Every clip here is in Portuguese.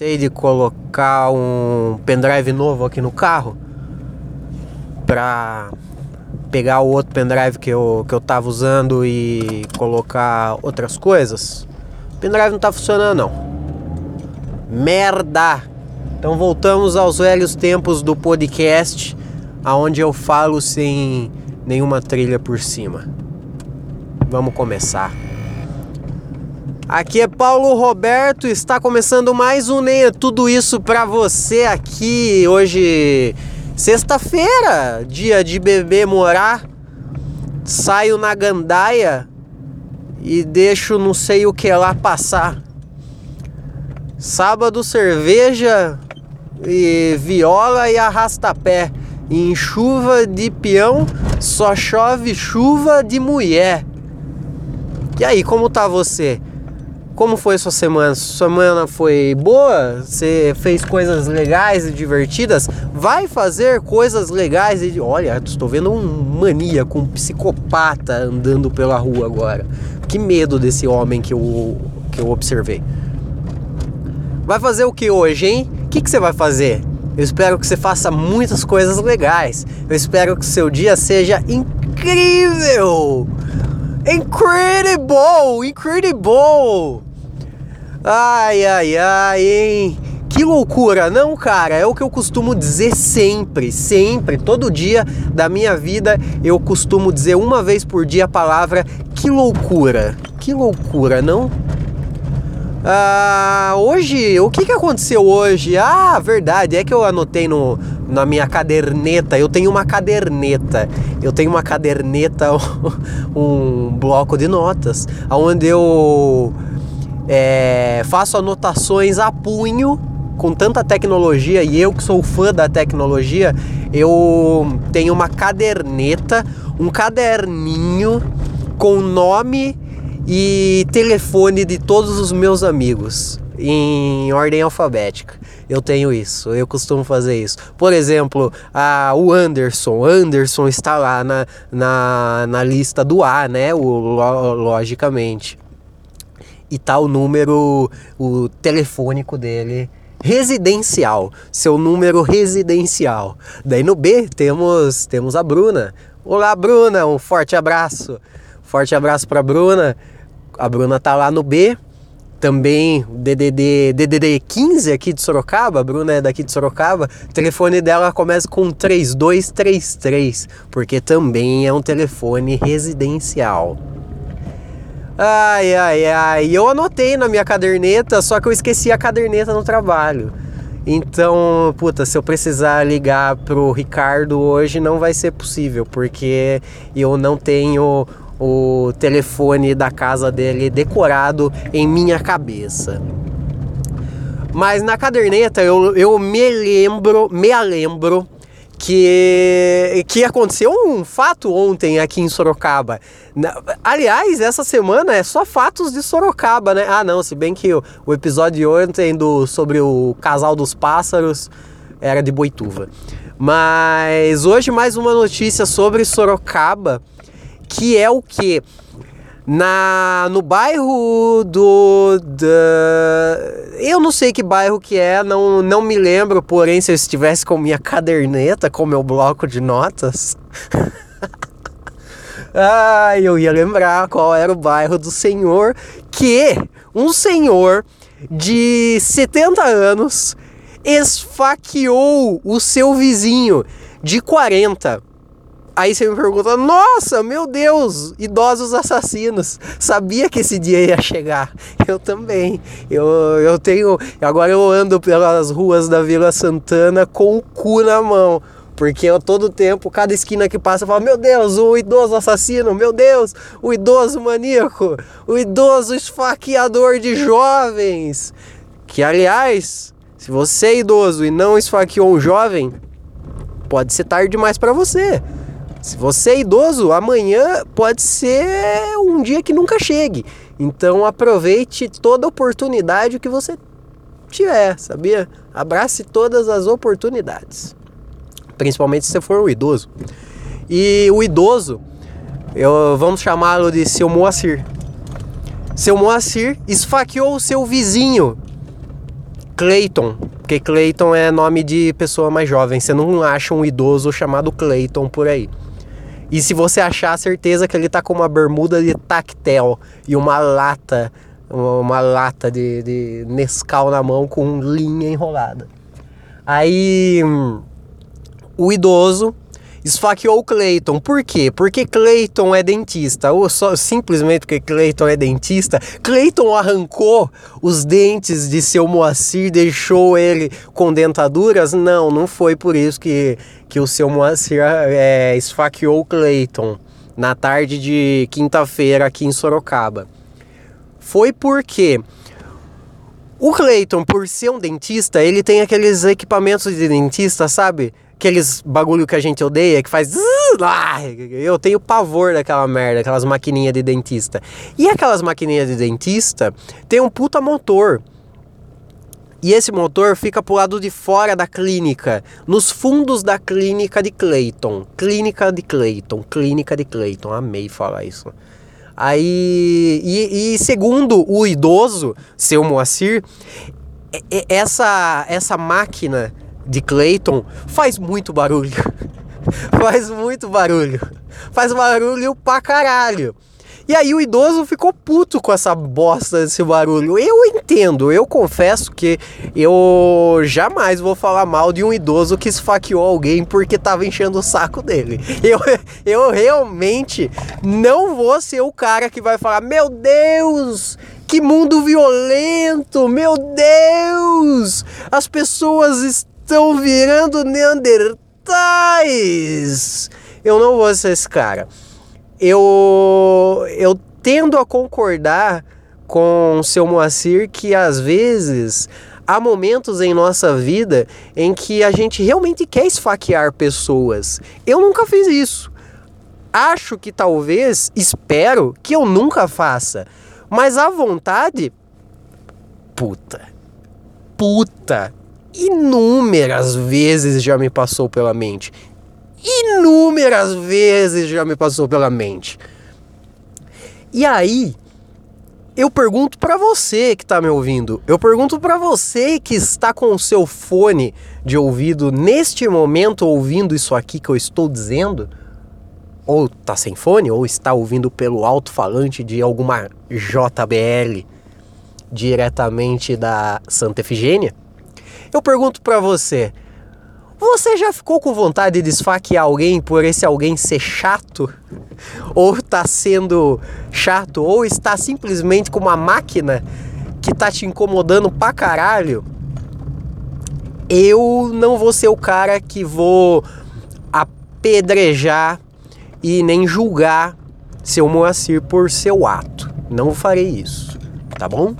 Acabei de colocar um pendrive novo aqui no carro pra pegar o outro pendrive que eu, que eu tava usando e colocar outras coisas. O pendrive não tá funcionando não. Merda! Então voltamos aos velhos tempos do podcast, aonde eu falo sem nenhuma trilha por cima. Vamos começar. Aqui é Paulo Roberto, está começando mais um Nem é Tudo Isso para você aqui hoje, sexta-feira, dia de beber morar. Saio na gandaia e deixo não sei o que lá passar. Sábado, cerveja e viola e arrasta-pé. Em chuva de peão, só chove chuva de mulher. E aí, como tá você? Como foi sua semana? Sua semana foi boa? Você fez coisas legais e divertidas? Vai fazer coisas legais e. Olha, estou vendo um maníaco, um psicopata andando pela rua agora. Que medo desse homem que eu, que eu observei. Vai fazer o que hoje, hein? O que, que você vai fazer? Eu espero que você faça muitas coisas legais. Eu espero que seu dia seja incrível! Incredible! Incredible! Ai, ai, ai, hein? Que loucura, não, cara? É o que eu costumo dizer sempre, sempre, todo dia da minha vida eu costumo dizer uma vez por dia a palavra que loucura. Que loucura, não? Ah, hoje, o que, que aconteceu hoje? Ah, verdade, é que eu anotei no, na minha caderneta. Eu tenho uma caderneta. Eu tenho uma caderneta, um bloco de notas, onde eu é, faço anotações a punho com tanta tecnologia e eu que sou fã da tecnologia, eu tenho uma caderneta, um caderninho com nome e telefone de todos os meus amigos em ordem alfabética. Eu tenho isso, eu costumo fazer isso. Por exemplo, a, o Anderson. Anderson está lá na, na, na lista do A, né? O, logicamente e tá o número, o telefônico dele residencial, seu número residencial. Daí no B temos temos a Bruna. Olá Bruna, um forte abraço. Forte abraço para Bruna. A Bruna tá lá no B. Também DDD DDD 15 aqui de Sorocaba, a Bruna é daqui de Sorocaba. O telefone dela começa com 3233, porque também é um telefone residencial. Ai, ai, ai. Eu anotei na minha caderneta, só que eu esqueci a caderneta no trabalho. Então, puta, se eu precisar ligar pro Ricardo hoje não vai ser possível, porque eu não tenho o telefone da casa dele decorado em minha cabeça. Mas na caderneta eu, eu me lembro, me lembro que, que aconteceu um fato ontem aqui em Sorocaba. Aliás, essa semana é só fatos de Sorocaba, né? Ah, não, se bem que o, o episódio de ontem do, sobre o casal dos pássaros era de Boituva. Mas hoje mais uma notícia sobre Sorocaba, que é o que? na no bairro do da, eu não sei que bairro que é, não, não me lembro, porém se eu estivesse com minha caderneta, com meu bloco de notas, ah, eu ia lembrar qual era o bairro do senhor que um senhor de 70 anos esfaqueou o seu vizinho de 40 Aí você me pergunta: Nossa, meu Deus, idosos assassinos. Sabia que esse dia ia chegar. Eu também. Eu, eu tenho. Agora eu ando pelas ruas da Vila Santana com o cu na mão. Porque eu todo tempo, cada esquina que passa, eu falo: Meu Deus, o idoso assassino. Meu Deus, o idoso maníaco. O idoso esfaqueador de jovens. Que aliás, se você é idoso e não esfaqueou um jovem, pode ser tarde demais para você. Se você é idoso, amanhã pode ser um dia que nunca chegue. Então aproveite toda oportunidade que você tiver, sabia? Abrace todas as oportunidades. Principalmente se você for um idoso. E o idoso, eu, vamos chamá-lo de seu Moacir. Seu Moacir esfaqueou o seu vizinho Clayton, porque Clayton é nome de pessoa mais jovem. Você não acha um idoso chamado Clayton por aí. E se você achar, certeza que ele tá com uma bermuda de tactel e uma lata, uma lata de, de Nescau na mão com linha enrolada. Aí o idoso esfaqueou o Clayton. Por quê? Porque Clayton é dentista. Ou só simplesmente porque Clayton é dentista. Clayton arrancou os dentes de seu Moacir, deixou ele com dentaduras? Não, não foi por isso que, que o seu Moacir é, esfaqueou o Clayton na tarde de quinta-feira aqui em Sorocaba. Foi porque o Clayton, por ser um dentista, ele tem aqueles equipamentos de dentista, sabe? aqueles bagulho que a gente odeia, que faz. Eu tenho pavor daquela merda, aquelas maquininhas de dentista. E aquelas maquininhas de dentista tem um puta motor. E esse motor fica pro lado de fora da clínica, nos fundos da clínica de Clayton. Clínica de Clayton, clínica de Clayton. Amei falar isso. Aí, e, e segundo o idoso, seu Moacir, essa, essa máquina de Clayton faz muito barulho. faz muito barulho. Faz barulho pra caralho. E aí o idoso ficou puto com essa bosta desse barulho. Eu entendo, eu confesso que eu jamais vou falar mal de um idoso que esfaqueou alguém porque tava enchendo o saco dele. Eu, eu realmente não vou ser o cara que vai falar: Meu Deus, que mundo violento! Meu Deus! As pessoas estão virando neandertais. Eu não vou ser esse cara. Eu, eu tendo a concordar com o seu Moacir que às vezes há momentos em nossa vida em que a gente realmente quer esfaquear pessoas. Eu nunca fiz isso. Acho que talvez, espero que eu nunca faça. Mas a vontade. Puta. Puta inúmeras vezes já me passou pela mente. Inúmeras vezes já me passou pela mente. E aí, eu pergunto para você que está me ouvindo, eu pergunto para você que está com o seu fone de ouvido neste momento ouvindo isso aqui que eu estou dizendo, ou tá sem fone, ou está ouvindo pelo alto-falante de alguma JBL diretamente da Santa Efigênia. Eu pergunto para você, você já ficou com vontade de esfaquear alguém por esse alguém ser chato? Ou tá sendo chato? Ou está simplesmente com uma máquina que tá te incomodando pra caralho? Eu não vou ser o cara que vou apedrejar e nem julgar seu Moacir por seu ato. Não farei isso, tá bom?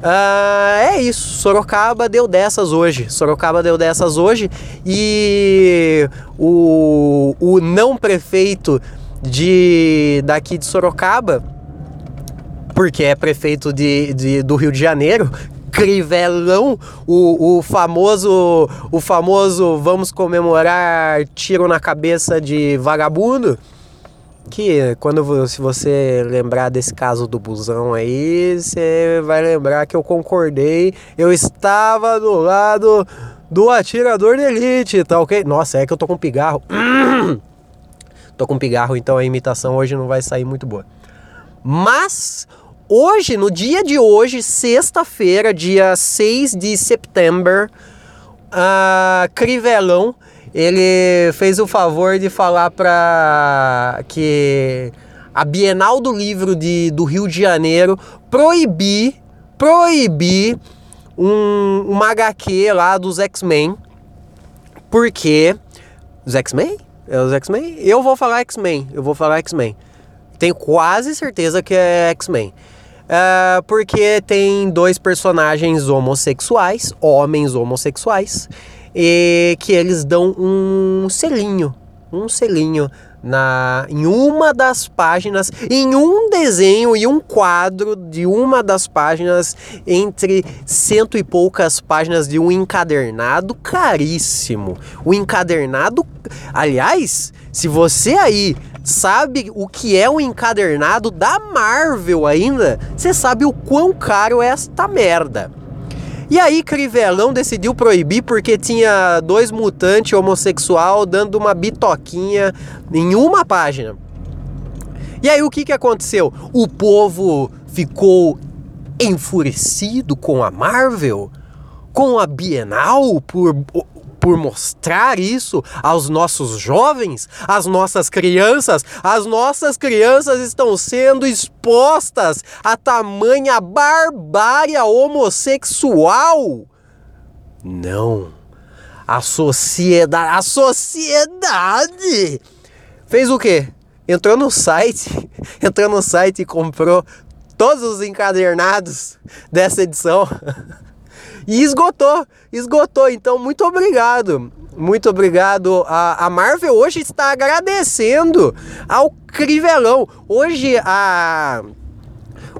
Uh, é isso, Sorocaba deu dessas hoje. Sorocaba deu dessas hoje e o, o não prefeito de daqui de Sorocaba, porque é prefeito de, de do Rio de Janeiro, Crivelão, o, o famoso o famoso vamos comemorar tiro na cabeça de vagabundo que quando se você lembrar desse caso do busão aí, você vai lembrar que eu concordei, eu estava do lado do atirador de elite, tá ok? Nossa, é que eu tô com pigarro. tô com pigarro, então a imitação hoje não vai sair muito boa. Mas hoje, no dia de hoje, sexta-feira, dia 6 de setembro, a Crivelão ele fez o favor de falar para que a Bienal do Livro de, do Rio de Janeiro proibir, proibir um, uma HQ lá dos X-Men, porque os X-Men? É os X-Men? Eu vou falar X-Men, eu vou falar X-Men. Tenho quase certeza que é X-Men. Uh, porque tem dois personagens homossexuais, homens homossexuais, e que eles dão um selinho, um selinho na em uma das páginas, em um desenho e um quadro de uma das páginas entre cento e poucas páginas de um encadernado caríssimo. O encadernado, aliás, se você aí sabe o que é um encadernado da Marvel ainda, você sabe o quão caro é esta merda. E aí Crivelão decidiu proibir porque tinha dois mutantes homossexual dando uma bitoquinha em uma página. E aí o que, que aconteceu? O povo ficou enfurecido com a Marvel, com a Bienal por por mostrar isso aos nossos jovens, às nossas crianças. As nossas crianças estão sendo expostas a tamanha barbárie homossexual. Não. A sociedade, a sociedade fez o quê? Entrou no site, entrou no site e comprou todos os encadernados dessa edição. E esgotou, esgotou. Então, muito obrigado. Muito obrigado. A, a Marvel hoje está agradecendo ao Crivelão. Hoje a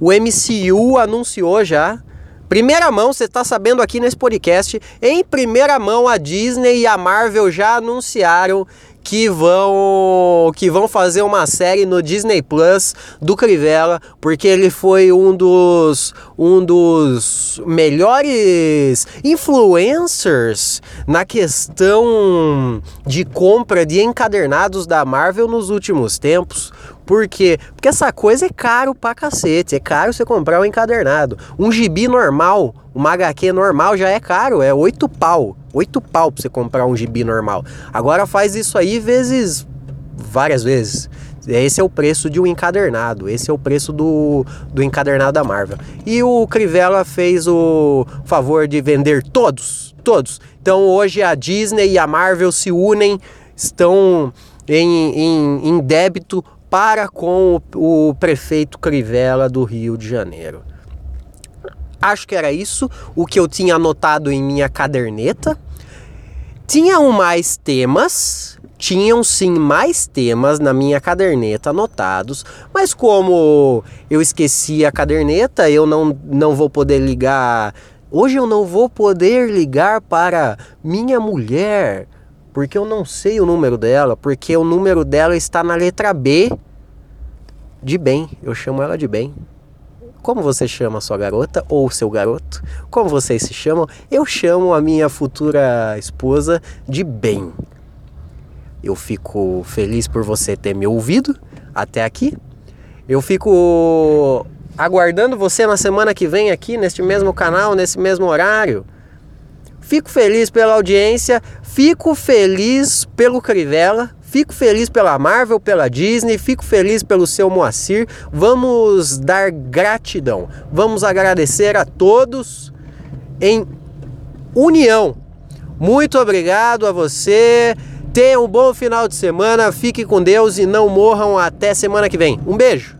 o MCU anunciou já Primeira mão, você está sabendo aqui nesse podcast, em primeira mão a Disney e a Marvel já anunciaram que vão que vão fazer uma série no Disney Plus do Crivella, porque ele foi um dos um dos melhores influencers na questão de compra de encadernados da Marvel nos últimos tempos. Por quê? Porque essa coisa é caro pra cacete. É caro você comprar um encadernado. Um gibi normal, uma HQ normal já é caro, é 8 pau. 8 pau pra você comprar um gibi normal. Agora faz isso aí vezes várias vezes. Esse é o preço de um encadernado. Esse é o preço do, do encadernado da Marvel. E o Crivella fez o favor de vender todos. Todos. Então hoje a Disney e a Marvel se unem, estão em, em, em débito para com o, o prefeito Crivella do Rio de Janeiro. Acho que era isso o que eu tinha anotado em minha caderneta. Tinham mais temas, tinham sim mais temas na minha caderneta anotados, mas como eu esqueci a caderneta, eu não, não vou poder ligar. Hoje eu não vou poder ligar para minha mulher porque eu não sei o número dela, porque o número dela está na letra B de bem. Eu chamo ela de bem. Como você chama sua garota ou seu garoto? Como vocês se chamam? Eu chamo a minha futura esposa de bem. Eu fico feliz por você ter me ouvido até aqui. Eu fico aguardando você na semana que vem aqui, neste mesmo canal, nesse mesmo horário. Fico feliz pela audiência, fico feliz pelo Crivella, fico feliz pela Marvel, pela Disney, fico feliz pelo seu Moacir. Vamos dar gratidão, vamos agradecer a todos em união. Muito obrigado a você. Tenha um bom final de semana, fique com Deus e não morram até semana que vem. Um beijo!